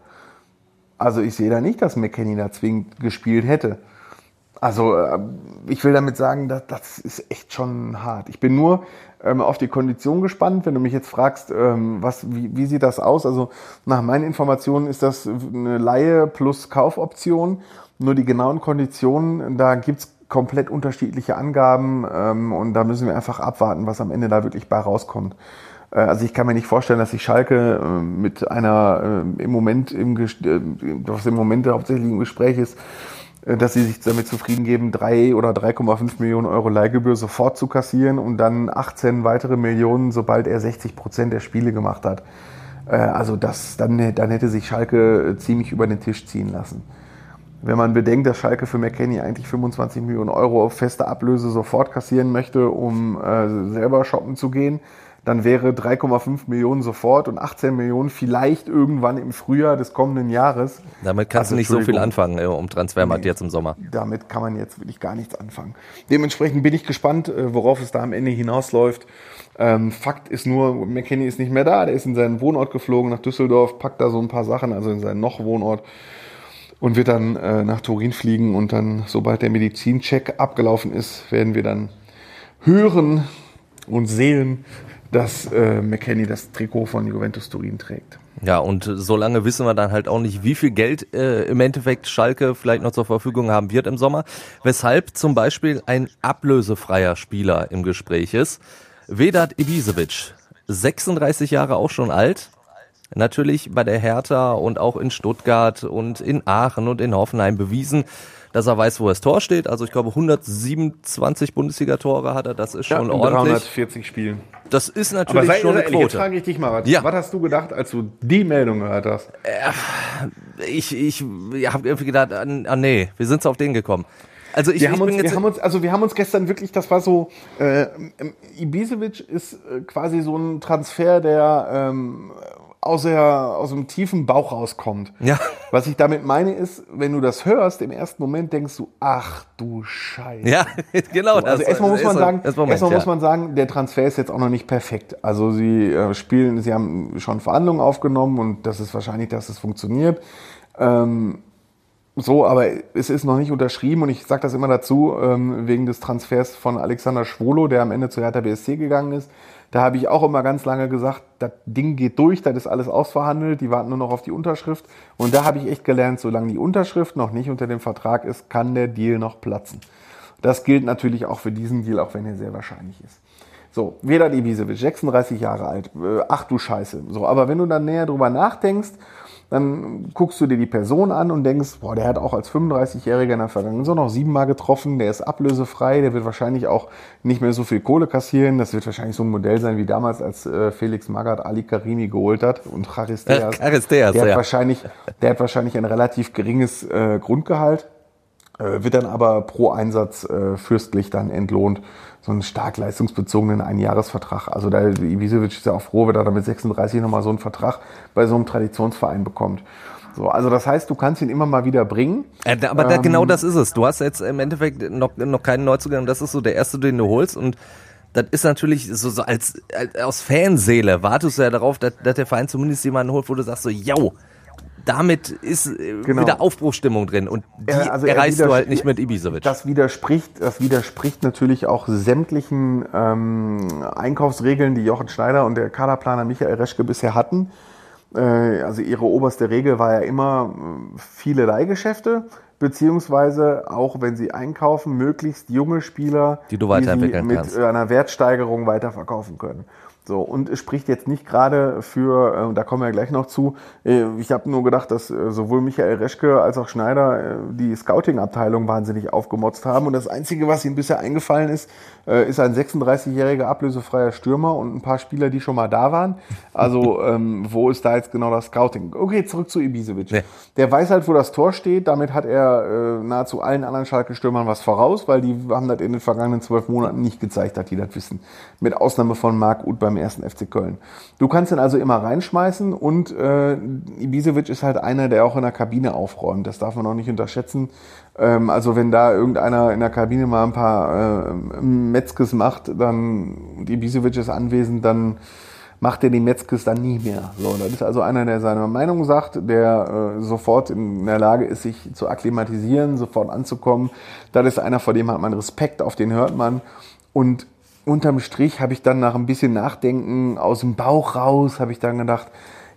Also ich sehe da nicht, dass McKenny da zwingend gespielt hätte. Also äh, ich will damit sagen, das, das ist echt schon hart. Ich bin nur ähm, auf die Kondition gespannt. Wenn du mich jetzt fragst, ähm, was, wie, wie sieht das aus? Also nach meinen Informationen ist das eine Laie plus Kaufoption. Nur die genauen Konditionen, da gibt's komplett unterschiedliche Angaben ähm, und da müssen wir einfach abwarten, was am Ende da wirklich bei rauskommt. Äh, also ich kann mir nicht vorstellen, dass sich Schalke äh, mit einer äh, im Moment im äh, was im Moment hauptsächlich im Gespräch ist, dass sie sich damit zufrieden geben, drei oder 3,5 Millionen Euro Leihgebühr sofort zu kassieren und dann 18 weitere Millionen, sobald er 60 Prozent der Spiele gemacht hat. Äh, also das, dann, dann hätte sich Schalke ziemlich über den Tisch ziehen lassen. Wenn man bedenkt, dass Schalke für McKenny eigentlich 25 Millionen Euro auf feste Ablöse sofort kassieren möchte, um äh, selber shoppen zu gehen, dann wäre 3,5 Millionen sofort und 18 Millionen vielleicht irgendwann im Frühjahr des kommenden Jahres. Damit kannst also, du nicht so viel anfangen äh, um Transfermarkt nee, jetzt im Sommer. Damit kann man jetzt wirklich gar nichts anfangen. Dementsprechend bin ich gespannt, äh, worauf es da am Ende hinausläuft. Ähm, Fakt ist nur, McKenny ist nicht mehr da, der ist in seinen Wohnort geflogen nach Düsseldorf, packt da so ein paar Sachen, also in seinen noch Wohnort und wird dann äh, nach Turin fliegen und dann, sobald der Medizincheck abgelaufen ist, werden wir dann hören und sehen, dass äh, McKenny das Trikot von Juventus Turin trägt. Ja, und solange wissen wir dann halt auch nicht, wie viel Geld äh, im Endeffekt Schalke vielleicht noch zur Verfügung haben wird im Sommer. Weshalb zum Beispiel ein ablösefreier Spieler im Gespräch ist. Vedat Ibisevic, 36 Jahre auch schon alt, natürlich bei der Hertha und auch in Stuttgart und in Aachen und in Hoffenheim bewiesen, dass er weiß, wo das Tor steht. Also ich glaube 127 Bundesliga-Tore hat er, das ist schon ja, ordentlich. 340 Spielen. Das ist natürlich sei, schon eine Quote. Jetzt frage ich dich mal, was, ja. was hast du gedacht, als du die Meldung gehört hast? Äh, ich ich habe irgendwie gedacht, ah, ah nee, wir sind auf den gekommen. Also ich, wir, haben uns, wir haben uns, also wir haben uns gestern wirklich, das war so, äh, Ibisevic ist äh, quasi so ein Transfer, der ähm, aus, der, aus dem tiefen Bauch rauskommt. Ja. Was ich damit meine ist, wenn du das hörst, im ersten Moment denkst du, ach du Scheiße. Ja, [LAUGHS] genau. So, also erstmal muss man sagen, erstmal ja. muss man sagen, der Transfer ist jetzt auch noch nicht perfekt. Also sie äh, spielen, sie haben schon Verhandlungen aufgenommen und das ist wahrscheinlich, dass es funktioniert. Ähm, so, aber es ist noch nicht unterschrieben und ich sage das immer dazu, ähm, wegen des Transfers von Alexander Schwolo, der am Ende zu Hertha BSC gegangen ist. Da habe ich auch immer ganz lange gesagt, das Ding geht durch, das ist alles ausverhandelt, die warten nur noch auf die Unterschrift. Und da habe ich echt gelernt, solange die Unterschrift noch nicht unter dem Vertrag ist, kann der Deal noch platzen. Das gilt natürlich auch für diesen Deal, auch wenn er sehr wahrscheinlich ist. So, Vedat Ibisevic, 36 Jahre alt, äh, ach du Scheiße. So, aber wenn du dann näher drüber nachdenkst, dann guckst du dir die Person an und denkst, boah, der hat auch als 35-Jähriger in der vergangenen Saison noch siebenmal getroffen, der ist ablösefrei, der wird wahrscheinlich auch nicht mehr so viel Kohle kassieren. Das wird wahrscheinlich so ein Modell sein wie damals, als äh, Felix Magath Ali Karimi geholt hat und Charisteas. Charisteas, der, hat ja. wahrscheinlich, der hat wahrscheinlich ein relativ geringes äh, Grundgehalt, äh, wird dann aber pro Einsatz äh, fürstlich dann entlohnt. So einen stark leistungsbezogenen Einjahresvertrag. Also da Ibisevic ist ja auch froh, wenn er da mit 36 nochmal so einen Vertrag bei so einem Traditionsverein bekommt. So, also das heißt, du kannst ihn immer mal wieder bringen. Äh, da- aber da, genau das ist es. Du hast jetzt im Endeffekt noch, noch keinen Neuzugang. Das ist so der erste, den du holst. Und das ist natürlich so, so als, als aus Fanseele wartest du ja darauf, dass, dass der Verein zumindest jemanden holt, wo du sagst so, yo, damit ist äh, Genau. wieder Aufbruchstimmung drin. Und die Er- also er erreichst du widers- halt nicht mit Ibisevic. Das widerspricht, das widerspricht natürlich auch sämtlichen ähm, Einkaufsregeln, die Jochen Schneider und der Kaderplaner Michael Reschke bisher hatten. Äh, also ihre oberste Regel war ja immer äh, viele Leihgeschäfte, beziehungsweise auch wenn sie einkaufen, möglichst junge Spieler, Die du weiterentwickeln sie mit kannst. einer Wertsteigerung weiterverkaufen können. So, und es spricht jetzt nicht gerade für, äh, da kommen wir gleich noch zu, äh, ich habe nur gedacht, dass äh, sowohl Michael Reschke als auch Schneider äh, die Scouting-Abteilung wahnsinnig aufgemotzt haben. Und das Einzige, was ihnen bisher eingefallen ist, äh, ist ein 36-jähriger ablösefreier Stürmer und ein paar Spieler, die schon mal da waren. Also [LAUGHS] ähm, wo ist da jetzt genau das Scouting? Okay, zurück zu Ibisevic. Ja. Der weiß halt, wo das Tor steht. Damit hat er äh, nahezu allen anderen Schalke-Stürmern was voraus, weil die haben das in den vergangenen zwölf Monaten nicht gezeigt, dass die das wissen. Mit Ausnahme von Marc Uth beim ersten FC Köln. Du kannst ihn also immer reinschmeißen und äh, Ibisevic ist halt einer, der auch in der Kabine aufräumt. Das darf man auch nicht unterschätzen. Ähm, also wenn da irgendeiner in der Kabine mal ein paar äh, Metzges macht, dann und Ibisevic ist anwesend, dann macht er die Metzges dann nie mehr. So, das ist also einer, der seine Meinung sagt, der äh, sofort in der Lage ist, sich zu akklimatisieren, sofort anzukommen. Das ist einer, vor dem hat man Respekt, auf den hört man. Und unterm Strich habe ich dann nach ein bisschen Nachdenken aus dem Bauch raus, habe ich dann gedacht,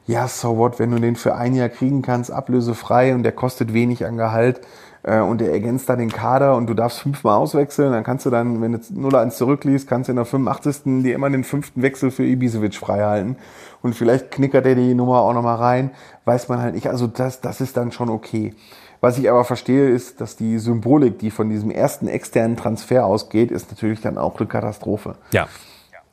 ja, so what, wenn du den für ein Jahr kriegen kannst, ablösefrei und der kostet wenig an Gehalt äh, und der ergänzt dann den Kader und du darfst fünfmal auswechseln, dann kannst du dann, wenn du 0-1 zurückliest, kannst du in der 85. dir immer den fünften Wechsel für Ibisevic freihalten und vielleicht knickert er die Nummer auch nochmal rein, weiß man halt nicht, also das, das ist dann schon okay. Was ich aber verstehe, ist, dass die Symbolik, die von diesem ersten externen Transfer ausgeht, ist natürlich dann auch eine Katastrophe. Ja.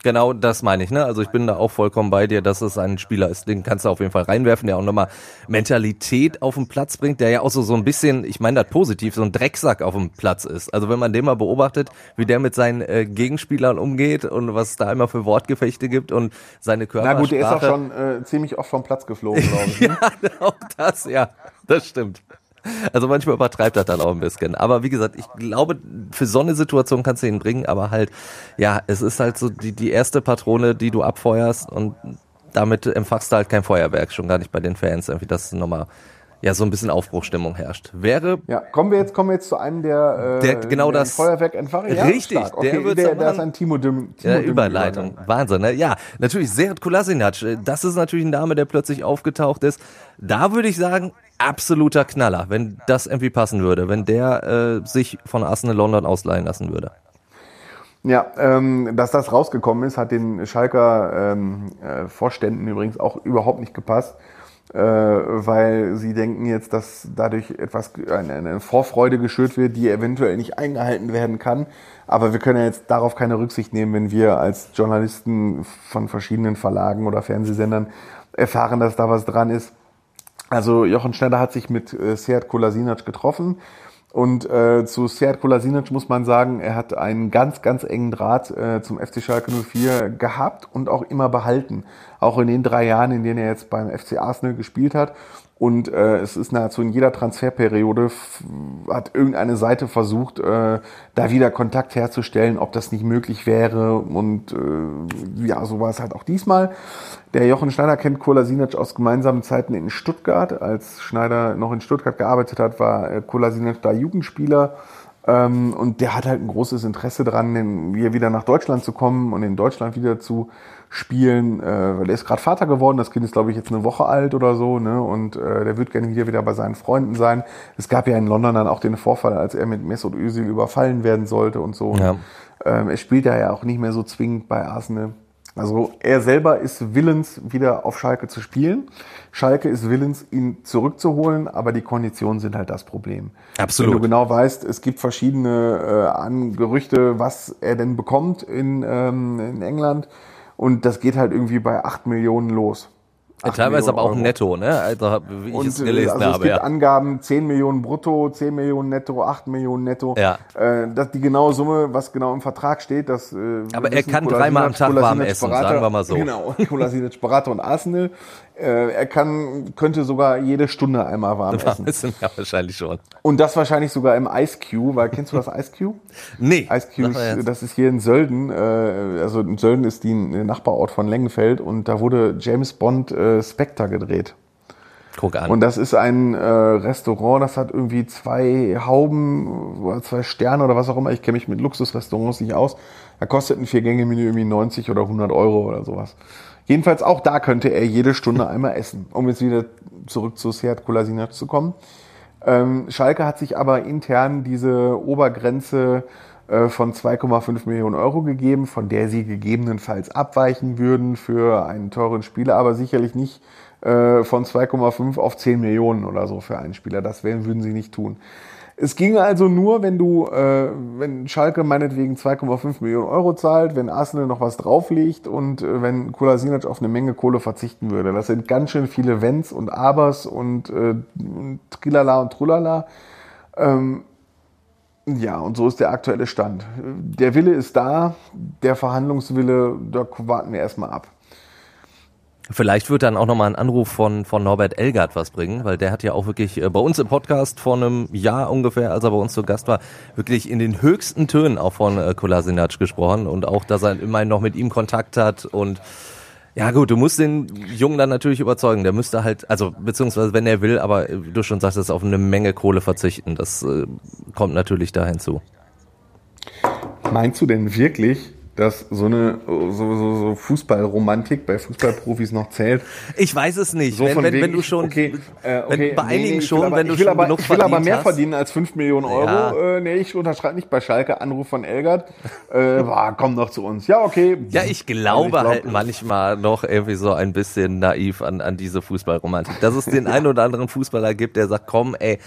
Genau, das meine ich. Ne? Also ich bin da auch vollkommen bei dir, dass es ein Spieler ist, den kannst du auf jeden Fall reinwerfen, der auch nochmal Mentalität auf den Platz bringt, der ja auch so, so ein bisschen, ich meine das positiv, so ein Drecksack auf dem Platz ist. Also wenn man den mal beobachtet, wie der mit seinen äh, Gegenspielern umgeht und was es da immer für Wortgefechte gibt und seine Na Körpersprache. gut, der ist auch schon äh, ziemlich oft vom Platz geflogen, [LAUGHS] glaube ich. Ne? Ja, [LAUGHS] auch das, ja, das stimmt. Also manchmal übertreibt das dann auch ein bisschen. Aber wie gesagt, ich glaube, für so eine Situation kannst du ihn bringen, aber halt, ja, es ist halt so die, die erste Patrone, die du abfeuerst und damit empfachst du halt kein Feuerwerk, schon gar nicht bei den Fans, irgendwie, dass nochmal, ja, so ein bisschen Aufbruchstimmung herrscht. Wäre Ja, kommen wir jetzt, kommen wir jetzt zu einem, der, äh, Der genau das- Feuerwerk entfachen. Ja, Richtig, stark. der Okay, wird's der, der ist ein Timo Düm. Timo Ja, Düm Überleitung. Wahnsinn, ne? Ja, natürlich, Serat Kolasinac, das ist natürlich ein Name, der plötzlich aufgetaucht ist. Da würde ich sagen, absoluter Knaller, wenn das irgendwie passen würde, wenn der äh, sich von Arsenal London ausleihen lassen würde. Ja, ähm, dass das rausgekommen ist, hat den Schalker ähm, äh, Vorständen übrigens auch überhaupt nicht gepasst, äh, weil sie denken jetzt, dass dadurch etwas eine, eine Vorfreude geschürt wird, die eventuell nicht eingehalten werden kann. Aber wir können ja jetzt darauf keine Rücksicht nehmen, wenn wir als Journalisten von verschiedenen Verlagen oder Fernsehsendern erfahren, dass da was dran ist. Also Jochen Schneider hat sich mit äh, Sead Kolasinac getroffen. Und äh, zu Sead Kolasinac muss man sagen, er hat einen ganz, ganz engen Draht äh, zum FC Schalke 04 gehabt und auch immer behalten. Auch in den drei Jahren, in denen er jetzt beim FC Arsenal gespielt hat. Und äh, es ist nahezu in jeder Transferperiode hat irgendeine Seite versucht, äh, da wieder Kontakt herzustellen, ob das nicht möglich wäre. Und äh, ja, so war es halt auch diesmal. Der Jochen Schneider kennt Kolasinac aus gemeinsamen Zeiten in Stuttgart. Als Schneider noch in Stuttgart gearbeitet hat, war äh, Kolasinac da Jugendspieler. Ähm, und der hat halt ein großes Interesse daran, in, hier wieder nach Deutschland zu kommen und in Deutschland wieder zu spielen, äh, weil er ist gerade Vater geworden. Das Kind ist, glaube ich, jetzt eine Woche alt oder so, ne? Und äh, der wird gerne hier wieder bei seinen Freunden sein. Es gab ja in London dann auch den Vorfall, als er mit Mesut Özil überfallen werden sollte und so. Ja. Ähm, er spielt ja ja auch nicht mehr so zwingend bei Arsenal. Also er selber ist willens, wieder auf Schalke zu spielen. Schalke ist willens, ihn zurückzuholen, aber die Konditionen sind halt das Problem. Absolut. Wenn du genau weißt, es gibt verschiedene äh, Gerüchte, was er denn bekommt in, ähm, in England. Und das geht halt irgendwie bei 8 Millionen los. Ja, 8 teilweise aber auch Millionen Euro. netto, ne? Also, wie ich Und es gelesen also es habe, gibt ja. Angaben 10 Millionen brutto, 10 Millionen netto, 8 Millionen netto. Ja. Äh, das die genaue Summe, was genau im Vertrag steht, das. Äh, Aber er wissen, kann dreimal am Tag warm essen, Berater- sagen wir mal so. [LAUGHS] Genau, Kolasinac Berater und Arsenal. Äh, er kann, könnte sogar jede Stunde einmal warm essen. Wissen ja wahrscheinlich schon. Und das wahrscheinlich sogar im Ice Cube, weil kennst du das Ice Cube? [LAUGHS] Nee. Ice Cube, das ist hier in Sölden, äh, also in Sölden ist die ein Nachbarort von Lengenfeld und da wurde James Bond äh, Spectre gedreht. Guck an. Und das ist ein äh, Restaurant, das hat irgendwie zwei Hauben oder zwei Sterne oder was auch immer. Ich kenne mich mit Luxusrestaurants nicht aus. Da kostet ein Vier-Gänge-Menü irgendwie 90 oder 100 Euro oder sowas. Jedenfalls auch da könnte er jede Stunde einmal essen, um jetzt wieder zurück zu Seat Kolasinac zu kommen. Ähm, Schalke hat sich aber intern diese Obergrenze äh, von 2,5 Millionen Euro gegeben, von der sie gegebenenfalls abweichen würden für einen teuren Spieler, aber sicherlich nicht äh, von 2,5 auf 10 Millionen oder so für einen Spieler. Das werden, würden sie nicht tun. Es ginge also nur, wenn du, äh, wenn Schalke meinetwegen 2,5 Millionen Euro zahlt, wenn Arsenal noch was drauflegt und äh, wenn Kolasinac auf eine Menge Kohle verzichten würde. Das sind ganz schön viele Wenns und Abers und äh, Trilala und Trulala. Ähm, ja, und so ist der aktuelle Stand. Der Wille ist da, der Verhandlungswille, da warten wir erstmal ab. Vielleicht wird dann auch nochmal ein Anruf von, von Norbert Elgert was bringen, weil der hat ja auch wirklich äh, bei uns im Podcast vor einem Jahr ungefähr, als er bei uns zu Gast war, wirklich in den höchsten Tönen auch von äh, Kolasinac gesprochen und auch, dass er immerhin noch mit ihm Kontakt hat und ja gut, du musst den Jungen dann natürlich überzeugen. Der müsste halt, also beziehungsweise wenn er will, aber äh, du schon sagtest, auf eine Menge Kohle verzichten. Das äh, kommt natürlich da hinzu. Meinst du denn wirklich, dass so eine so, so, so Fußballromantik bei Fußballprofis noch zählt? Ich weiß es nicht. So wenn, wenn, wegen, wenn du schon, okay, äh, okay, wenn, bei nee, einigen nee, schon, will aber, wenn du ich will schon aber, genug ich will aber mehr hast. verdienen als 5 Millionen Euro. Ja. Äh, nee, ich unterschreibe nicht bei Schalke. Anruf von Elgert. Äh, boah, komm doch zu uns. Ja, okay. Ja, ich glaube Also ich glaub, halt manchmal noch irgendwie so ein bisschen naiv an, an diese Fußballromantik. Dass es den [LAUGHS] einen oder anderen Fußballer gibt, der sagt, komm, ey,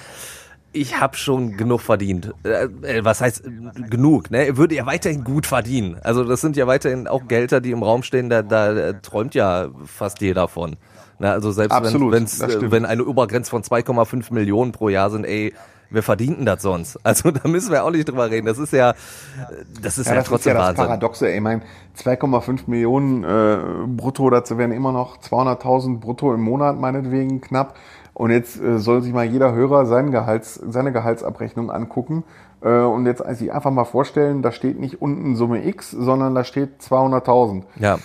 ich habe schon genug verdient. Äh, äh, was heißt äh, genug? Ne? Er würde ja weiterhin gut verdienen. Also das sind ja weiterhin auch Gelder, die im Raum stehen. Da, da äh, träumt ja fast jeder von. Na, also selbst Absolut, wenn, äh, wenn eine Obergrenze von 2,5 Millionen pro Jahr sind, ey, wer verdienten das sonst? [LAUGHS] Also da müssen wir auch nicht drüber reden. Das ist ja, das ist ja, Ja, das ist trotzdem ja das Wahnsinn. Paradoxe. ey. Ich meine, 2,5 Millionen äh, brutto, dazu werden immer noch 200.000 brutto im Monat meinetwegen knapp. Und jetzt äh, soll sich mal jeder Hörer seinen Gehalts, seine Gehaltsabrechnung angucken äh, und jetzt sich einfach mal vorstellen, da steht nicht unten Summe X, sondern da steht 200.000. Ja.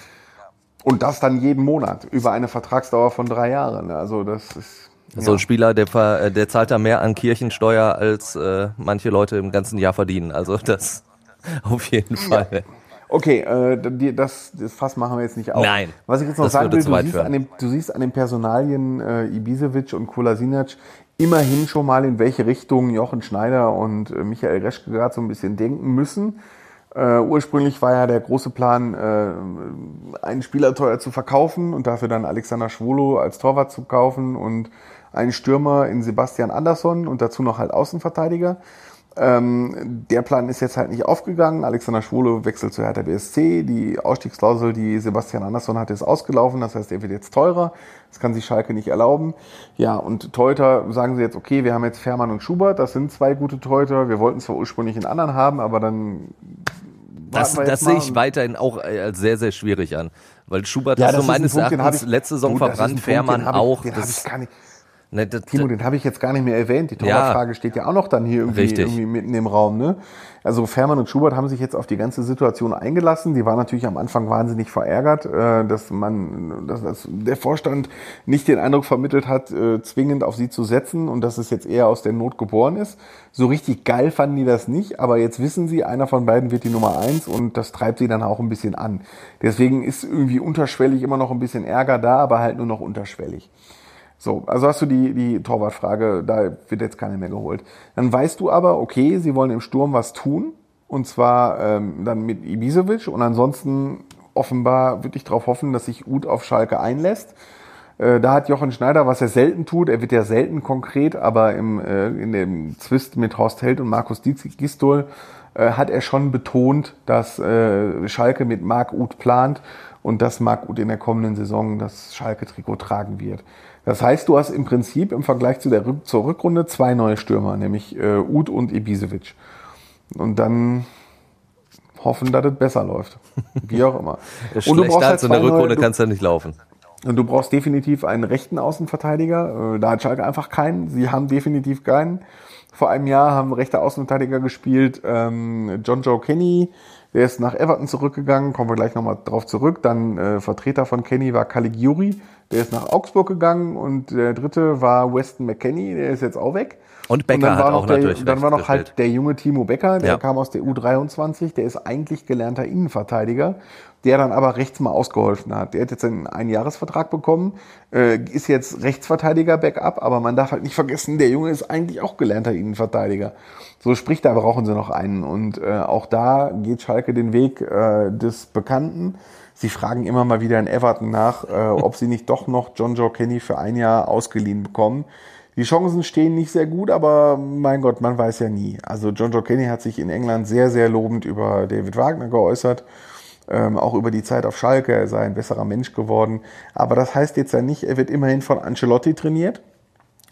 Und das dann jeden Monat über eine Vertragsdauer von drei Jahren. Also das ist So ein Spieler, der, äh, der zahlt da mehr an Kirchensteuer, als äh, manche Leute im ganzen Jahr verdienen. Also das [LAUGHS] auf jeden Fall. Okay, äh, das, das Fass machen wir jetzt nicht auf. Nein, Was ich jetzt noch sagen will, du siehst, an dem, du siehst an den Personalien äh, Ibisevic und Kolasinac immerhin schon mal, in welche Richtung Jochen Schneider und äh, Michael Reschke gerade so ein bisschen denken müssen. Äh, ursprünglich war ja der große Plan, äh, einen Spieler teuer zu verkaufen und dafür dann Alexander Schwolo als Torwart zu kaufen und einen Stürmer in Sebastian Andersson und dazu noch halt Außenverteidiger. Ähm, der Plan ist jetzt halt nicht aufgegangen. Alexander Schwule wechselt zu Hertha BSC. Die Ausstiegsklausel, die Sebastian Andersson hatte, ist ausgelaufen. Das heißt, er wird jetzt teurer. Das kann sich Schalke nicht erlauben. Ja, und Teuter sagen sie jetzt, okay, wir haben jetzt Fährmann und Schubert. Das sind zwei gute Teuter. Wir wollten zwar ursprünglich einen anderen haben, aber dann Das, das sehe ich weiterhin auch äh, als sehr, sehr schwierig an. Weil Schubert Ja, hat das so ist ein meines Punkt, Erachtens ich- letzte Saison verbrannt, Punkt, Fährmann auch. Den Das, ich gar nicht. Ne, das, Timo, den habe ich jetzt gar nicht mehr erwähnt. Die Ja. Torwartfrage steht ja auch noch dann hier irgendwie, irgendwie mitten im Raum. Ne? Also Fährmann und Schubert haben sich jetzt auf die ganze Situation eingelassen. Die waren natürlich am Anfang wahnsinnig verärgert, äh, dass man, dass, dass der Vorstand nicht den Eindruck vermittelt hat, äh, zwingend auf sie zu setzen und dass es jetzt eher aus der Not geboren ist. So richtig geil fanden die das nicht, aber jetzt wissen sie, einer von beiden wird die Nummer eins und das treibt sie dann auch ein bisschen an. Deswegen ist irgendwie unterschwellig immer noch ein bisschen Ärger da, aber halt nur noch unterschwellig. So, also hast du die, die Torwartfrage, da wird jetzt keine mehr geholt. Dann weißt du aber, okay, sie wollen im Sturm was tun. Und zwar ähm, dann mit Ibisevic und ansonsten offenbar wirklich darauf hoffen, dass sich Uth auf Schalke einlässt. Äh, da hat Jochen Schneider, was er selten tut, er wird ja selten konkret, aber im, äh, in dem Zwist mit Horst Held und Markus Gistol äh, hat er schon betont, dass äh, Schalke mit Marc Uth plant und dass Marc Uth in der kommenden Saison das Schalke-Trikot tragen wird. Das heißt, du hast im Prinzip im Vergleich zu der zur Rückrunde zwei neue Stürmer, nämlich äh, Uth und Ibisevic. Und dann hoffen, dass es besser läuft. [LAUGHS] Wie auch immer. und du brauchst halt in der Rückrunde kannst du nicht laufen. Und du brauchst definitiv einen rechten Außenverteidiger. Äh, da hat Schalke einfach keinen. Sie haben definitiv keinen. Vor einem Jahr haben rechte Außenverteidiger gespielt. Ähm, John Joe Kenny, der ist nach Everton zurückgegangen. Kommen wir gleich nochmal drauf zurück. Dann äh, Vertreter von Kenny war Caligiuri. Der ist nach Augsburg gegangen. Und der dritte war Weston McKenney. Der ist jetzt auch weg. Und Becker und hat auch der, natürlich. Dann war noch halt der junge Timo Becker, der ja. kam aus der U23, der ist eigentlich gelernter Innenverteidiger, der dann aber rechts mal ausgeholfen hat. Der hat jetzt einen Einjahresvertrag bekommen, äh, ist jetzt Rechtsverteidiger Backup, aber man darf halt nicht vergessen, der Junge ist eigentlich auch gelernter Innenverteidiger. So spricht, da brauchen sie noch einen. Und äh, auch da geht Schalke den Weg äh, des Bekannten. Sie fragen immer mal wieder in Everton nach, äh, ob sie nicht doch noch John Joe Kenny für ein Jahr ausgeliehen bekommen. Die Chancen stehen nicht sehr gut, aber mein Gott, man weiß ja nie. Also John Joe Kenny hat sich in England sehr, sehr lobend über David Wagner geäußert. Ähm, auch über die Zeit auf Schalke, er sei ein besserer Mensch geworden. Aber das heißt jetzt ja nicht, er wird immerhin von Ancelotti trainiert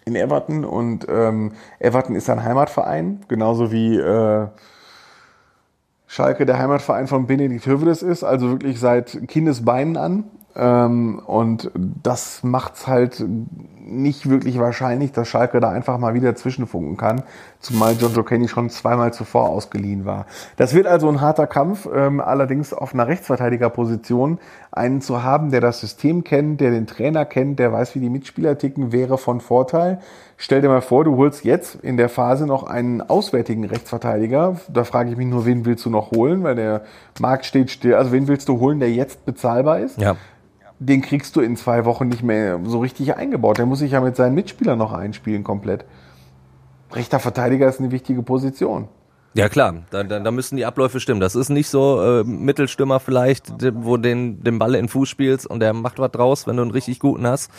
in Everton und ähm, Everton ist sein Heimatverein, genauso wie äh, Schalke der Heimatverein von Benedikt Hövedes ist, also wirklich seit Kindesbeinen an. Ähm, und das macht's halt nicht wirklich wahrscheinlich, dass Schalke da einfach mal wieder zwischenfunken kann, zumal John Joe Kenny schon zweimal zuvor ausgeliehen war. Das wird also ein harter Kampf, ähm, allerdings auf einer Rechtsverteidigerposition einen zu haben, der das System kennt, der den Trainer kennt, der weiß, wie die Mitspieler ticken, wäre von Vorteil. Stell dir mal vor, du holst jetzt in der Phase noch einen auswärtigen Rechtsverteidiger. Da frage ich mich nur, wen willst du noch holen, weil der Markt steht still. Also wen willst du holen, der jetzt bezahlbar ist? Ja den kriegst du in zwei Wochen nicht mehr so richtig eingebaut. Der muss sich ja mit seinen Mitspielern noch einspielen komplett. Rechter Verteidiger ist eine wichtige Position. Ja klar, da, da, da müssen die Abläufe stimmen. Das ist nicht so äh, Mittelstürmer vielleicht, wo den den Ball in den Fuß spielst und der macht was draus, wenn du einen richtig guten hast.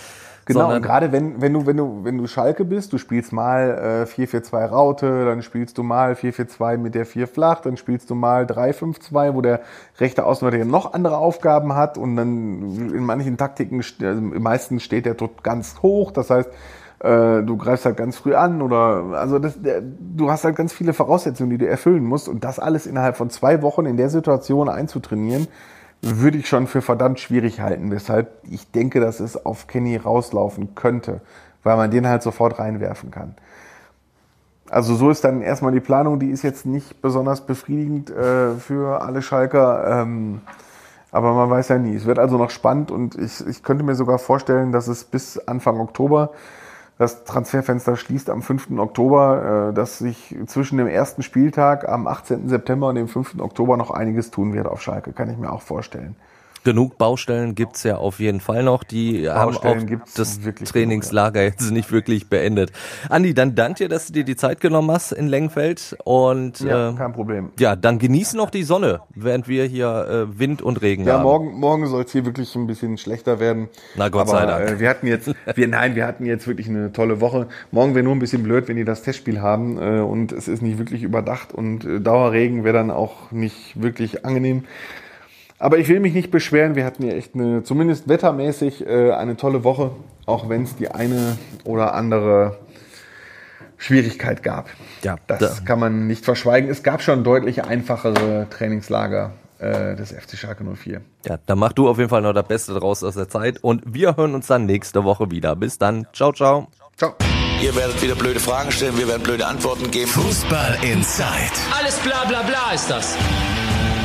Genau, und gerade wenn, wenn du, wenn du, wenn du Schalke bist, du spielst mal äh, 4-4-2 Raute, dann spielst du mal 4-4-2 mit der 4 flach, dann spielst du mal 3-5-2, wo der rechte Außenverteidiger noch andere Aufgaben hat und dann in manchen Taktiken, also im meisten steht der tot ganz hoch, das heißt, äh, du greifst halt ganz früh an oder also das, der, du hast halt ganz viele Voraussetzungen, die du erfüllen musst und das alles innerhalb von zwei Wochen in der Situation einzutrainieren, würde ich schon für verdammt schwierig halten, weshalb ich denke, dass es auf Kenny rauslaufen könnte, weil man den halt sofort reinwerfen kann. Also so ist dann erstmal die Planung, die ist jetzt nicht besonders befriedigend äh, für alle Schalker, ähm, aber man weiß ja nie. Es wird also noch spannend und ich, ich könnte mir sogar vorstellen, dass es bis Anfang Oktober das Transferfenster schließt am 5. Oktober, äh, dass sich zwischen dem ersten Spieltag am 18. September und dem 5. Oktober noch einiges tun wird auf Schalke, kann ich mir auch vorstellen. Genug Baustellen gibt's ja auf jeden Fall noch. Die Baustellen haben auch das Trainingslager genug, ja. jetzt nicht wirklich beendet. Andi, dann danke dir, dass du dir die Zeit genommen hast in Lengenfeld. Und ja, äh, kein Problem. Ja, dann genieß noch die Sonne, während wir hier äh, Wind und Regen ja, haben. Ja, morgen, morgen soll es hier wirklich ein bisschen schlechter werden. Na Gott Aber, sei Dank. Äh, wir hatten jetzt, wir, nein, wir hatten jetzt wirklich eine tolle Woche. Morgen wäre nur ein bisschen blöd, wenn die das Testspiel haben äh, und es ist nicht wirklich überdacht und äh, Dauerregen wäre dann auch nicht wirklich angenehm. Aber ich will mich nicht beschweren. Wir hatten ja echt eine, zumindest wettermäßig, äh, eine tolle Woche, auch wenn es die eine oder andere Schwierigkeit gab. Ja, das da. kann man nicht verschweigen. Es gab schon deutlich einfachere Trainingslager äh, des FC Schalke 04. Ja, dann mach du auf jeden Fall noch das Beste draus aus der Zeit und wir hören uns dann nächste Woche wieder. Bis dann. Ciao, ciao. Ciao. Ihr werdet wieder blöde Fragen stellen, wir werden blöde Antworten geben. Fußball Inside. Alles bla bla bla ist das.